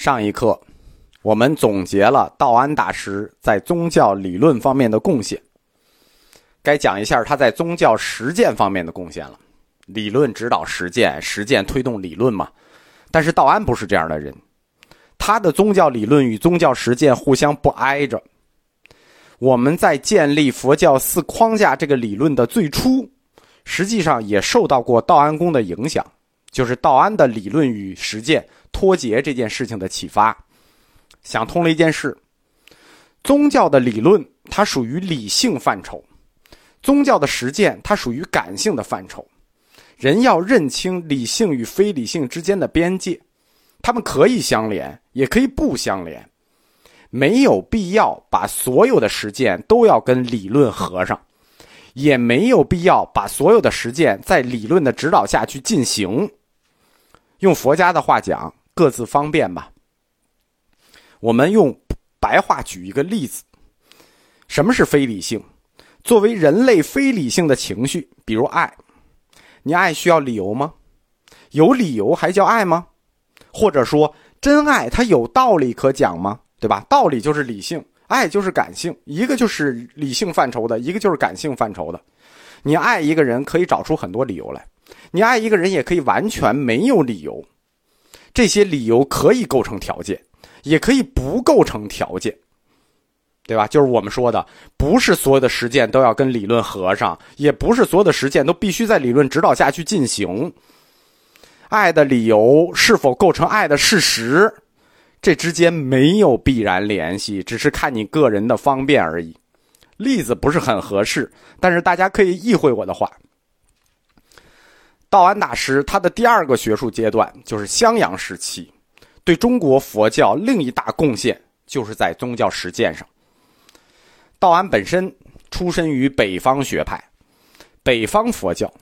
上一课，我们总结了道安大师在宗教理论方面的贡献，该讲一下他在宗教实践方面的贡献了。理论指导实践，实践推动理论嘛。但是道安不是这样的人，他的宗教理论与宗教实践互相不挨着。我们在建立佛教四框架这个理论的最初，实际上也受到过道安公的影响，就是道安的理论与实践。脱节这件事情的启发，想通了一件事：宗教的理论它属于理性范畴，宗教的实践它属于感性的范畴。人要认清理性与非理性之间的边界，他们可以相连，也可以不相连。没有必要把所有的实践都要跟理论合上，也没有必要把所有的实践在理论的指导下去进行。用佛家的话讲。各自方便吧。我们用白话举一个例子：什么是非理性？作为人类非理性的情绪，比如爱，你爱需要理由吗？有理由还叫爱吗？或者说，真爱它有道理可讲吗？对吧？道理就是理性，爱就是感性，一个就是理性范畴的，一个就是感性范畴的。你爱一个人可以找出很多理由来，你爱一个人也可以完全没有理由。这些理由可以构成条件，也可以不构成条件，对吧？就是我们说的，不是所有的实践都要跟理论合上，也不是所有的实践都必须在理论指导下去进行。爱的理由是否构成爱的事实，这之间没有必然联系，只是看你个人的方便而已。例子不是很合适，但是大家可以意会我的话。道安大师他的第二个学术阶段就是襄阳时期，对中国佛教另一大贡献就是在宗教实践上。道安本身出身于北方学派，北方佛教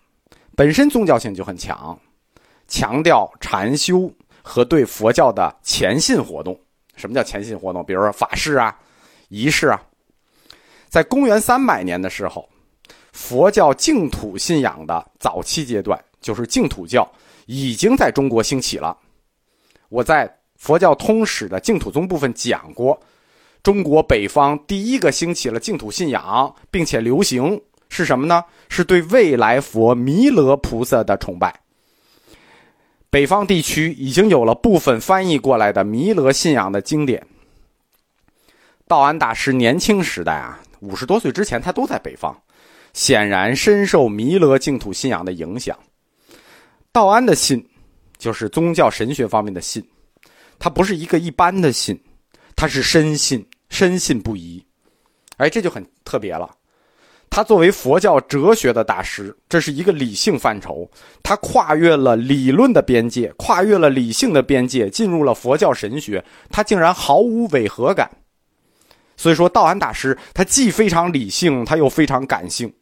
本身宗教性就很强，强调禅修和对佛教的虔信活动。什么叫虔信活动？比如说法事啊、仪式啊。在公元三百年的时候，佛教净土信仰的早期阶段。就是净土教已经在中国兴起了。我在《佛教通史》的净土宗部分讲过，中国北方第一个兴起了净土信仰并且流行是什么呢？是对未来佛弥勒菩萨的崇拜。北方地区已经有了部分翻译过来的弥勒信仰的经典。道安大师年轻时代啊，五十多岁之前他都在北方，显然深受弥勒净土信仰的影响。道安的信，就是宗教神学方面的信，它不是一个一般的信，它是深信，深信不疑。哎，这就很特别了。他作为佛教哲学的大师，这是一个理性范畴，他跨越了理论的边界，跨越了理性的边界，进入了佛教神学，他竟然毫无违和感。所以说，道安大师他既非常理性，他又非常感性，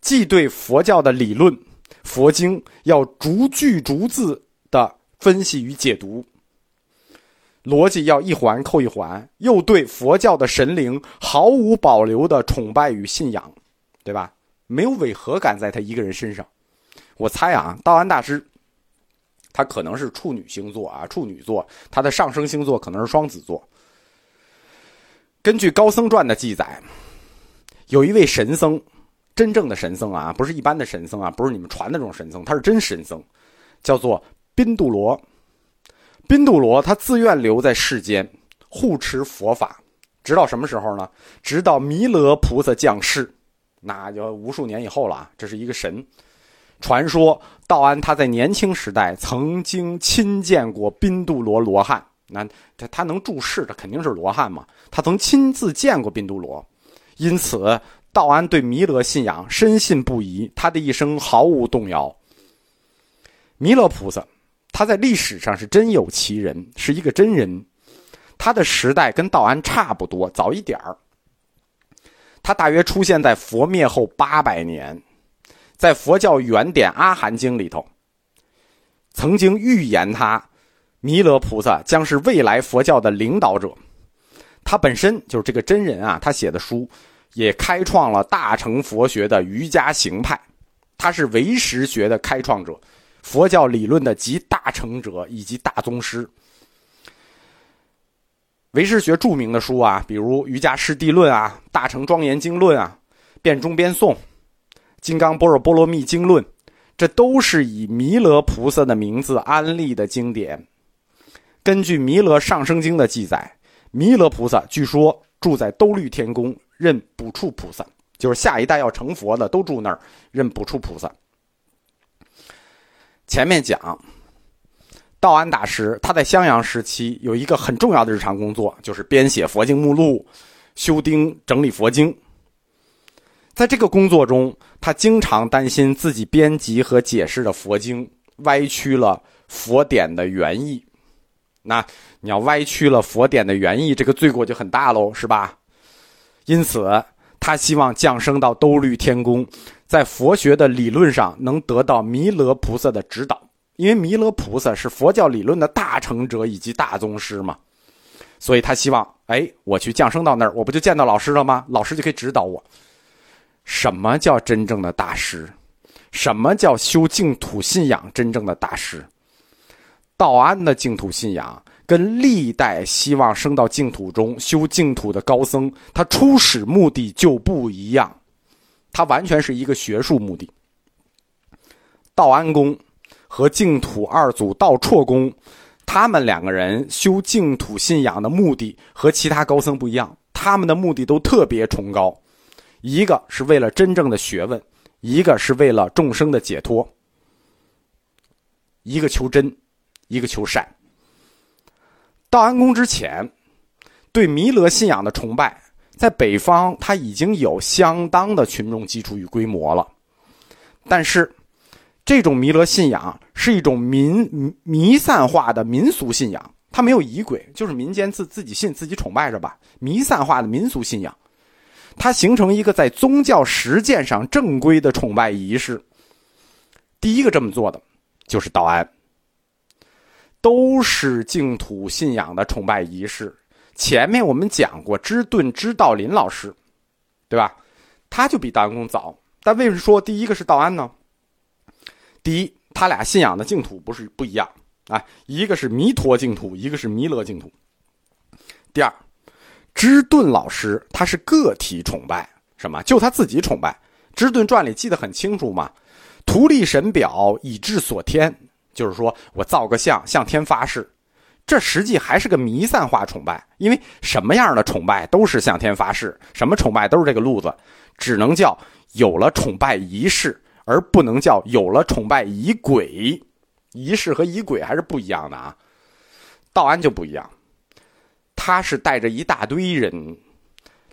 既对佛教的理论。佛经要逐句逐字的分析与解读，逻辑要一环扣一环，又对佛教的神灵毫无保留的崇拜与信仰，对吧？没有违和感在他一个人身上。我猜啊，道安大师他可能是处女星座啊，处女座，他的上升星座可能是双子座。根据《高僧传》的记载，有一位神僧。真正的神僧啊，不是一般的神僧啊，不是你们传的这种神僧，他是真神僧，叫做宾度罗。宾度罗他自愿留在世间，护持佛法，直到什么时候呢？直到弥勒菩萨降世，那就无数年以后了。这是一个神传说，道安他在年轻时代曾经亲见过宾度罗罗汉，那他他能注释，他肯定是罗汉嘛。他曾亲自见过宾度罗，因此。道安对弥勒信仰深信不疑，他的一生毫无动摇。弥勒菩萨，他在历史上是真有其人，是一个真人。他的时代跟道安差不多，早一点儿。他大约出现在佛灭后八百年，在佛教原典《阿含经》里头，曾经预言他，弥勒菩萨将是未来佛教的领导者。他本身就是这个真人啊，他写的书。也开创了大乘佛学的瑜伽行派，他是唯识学的开创者，佛教理论的集大成者以及大宗师。唯识学著名的书啊，比如《瑜伽师地论》啊，《大乘庄严经论》啊，《辩中辩颂》《金刚般若波罗蜜经论》，这都是以弥勒菩萨的名字安立的经典。根据《弥勒上生经》的记载，弥勒菩萨据说住在兜率天宫，任补处菩萨，就是下一代要成佛的都住那儿，任补处菩萨。前面讲。道安大师他在襄阳时期有一个很重要的日常工作，就是编写佛经目录、修订整理佛经。在这个工作中，他经常担心自己编辑和解释的佛经歪曲了佛典的原意。那你要歪曲了佛典的原意，这个罪过就很大喽，是吧？因此，他希望降生到兜率天宫，在佛学的理论上能得到弥勒菩萨的指导。因为弥勒菩萨是佛教理论的大成者以及大宗师嘛，所以他希望，哎，我去降生到那儿，我不就见到老师了吗？老师就可以指导我。什么叫真正的大师？什么叫修净土信仰真正的大师？道安的净土信仰跟历代希望升到净土中修净土的高僧，他初始目的就不一样，他完全是一个学术目的。道安公。和净土二祖道绰公，他们两个人修净土信仰的目的和其他高僧不一样，他们的目的都特别崇高，一个是为了真正的学问，一个是为了众生的解脱，一个求真，一个求善。道安公之前，对弥勒信仰的崇拜，在北方他已经有相当的群众基础与规模了，但是。这种弥勒信仰是一种民弥散化的民俗信仰，它没有仪轨，就是民间自自己信自己崇拜着吧。弥散化的民俗信仰，它形成一个在宗教实践上正规的崇拜仪式。第一个这么做的就是道安，都是净土信仰的崇拜仪式。前面我们讲过，知顿知道林老师，对吧？他就比道安公早，但为什么说第一个是道安呢？第一，他俩信仰的净土不是不一样啊，一个是弥陀净土，一个是弥勒净土。第二，知顿老师他是个体崇拜，什么？就他自己崇拜。《知顿传》里记得很清楚嘛，图立神表以至所天，就是说我造个像向天发誓，这实际还是个弥散化崇拜，因为什么样的崇拜都是向天发誓，什么崇拜都是这个路子，只能叫有了崇拜仪式。而不能叫有了崇拜仪轨，仪式和仪轨还是不一样的啊。道安就不一样，他是带着一大堆人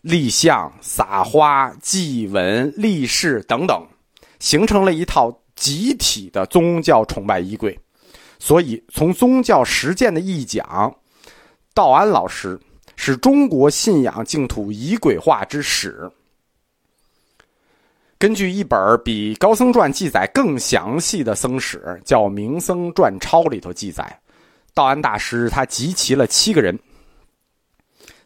立像、撒花、祭文、立誓等等，形成了一套集体的宗教崇拜衣柜。所以，从宗教实践的意义讲，道安老师是中国信仰净土仪轨化之始。根据一本比《高僧传》记载更详细的僧史，叫《明僧传抄》里头记载，道安大师他集齐了七个人，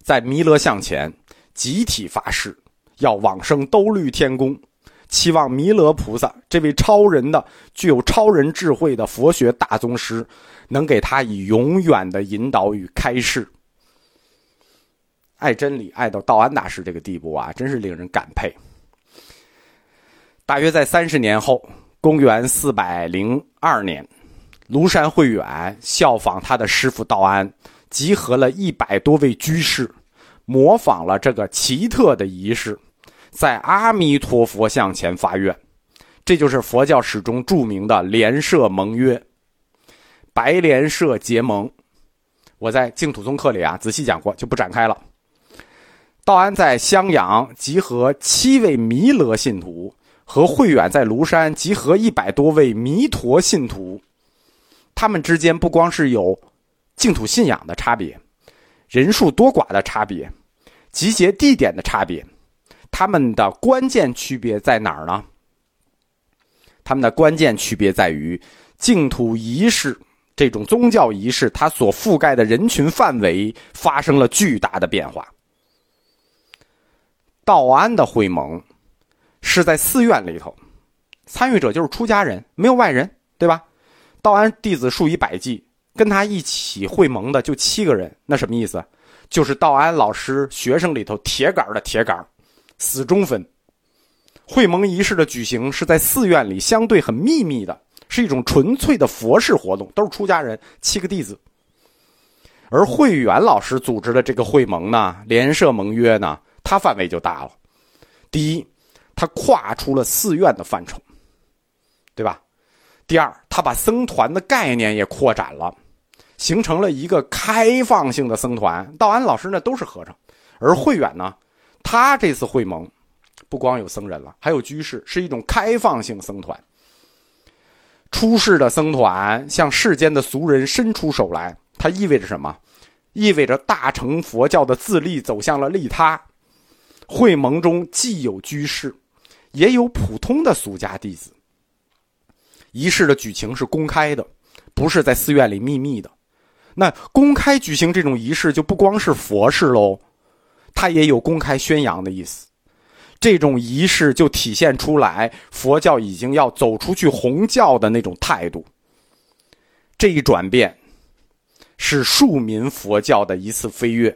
在弥勒像前集体发誓，要往生兜率天宫，期望弥勒菩萨这位超人的、具有超人智慧的佛学大宗师，能给他以永远的引导与开示。爱真理爱到道安大师这个地步啊，真是令人感佩。大约在三十年后，公元四百零二年，庐山慧远效仿他的师傅道安，集合了一百多位居士，模仿了这个奇特的仪式，在阿弥陀佛像前发愿，这就是佛教史中著名的莲社盟约。白莲社结盟，我在净土宗课里啊仔细讲过，就不展开了。道安在襄阳集合七位弥勒信徒。和慧远在庐山集合一百多位弥陀信徒，他们之间不光是有净土信仰的差别，人数多寡的差别，集结地点的差别，他们的关键区别在哪儿呢？他们的关键区别在于净土仪式这种宗教仪式，它所覆盖的人群范围发生了巨大的变化。道安的会盟。是在寺院里头，参与者就是出家人，没有外人，对吧？道安弟子数以百计，跟他一起会盟的就七个人，那什么意思？就是道安老师学生里头铁杆的铁杆，死忠粉。会盟仪式的举行是在寺院里，相对很秘密的，是一种纯粹的佛事活动，都是出家人，七个弟子。而慧远老师组织的这个会盟呢，联社盟约呢，它范围就大了。第一，它跨出了寺院的范畴，对吧？第二，它把僧团的概念也扩展了，形成了一个开放性的僧团。道安老师呢都是和尚，而慧远呢，他这次会盟。不光有僧人了，还有居士，是一种开放性僧团。出世的僧团向世间的俗人伸出手来，它意味着什么？意味着大乘佛教的自立走向了利他。会盟中既有居士，也有普通的俗家弟子。仪式的举行是公开的，不是在寺院里秘密的。那公开举行这种仪式，就不光是佛事喽，他也有公开宣扬的意思。这种仪式就体现出来，佛教已经要走出去弘教的那种态度。这一转变，是庶民佛教的一次飞跃。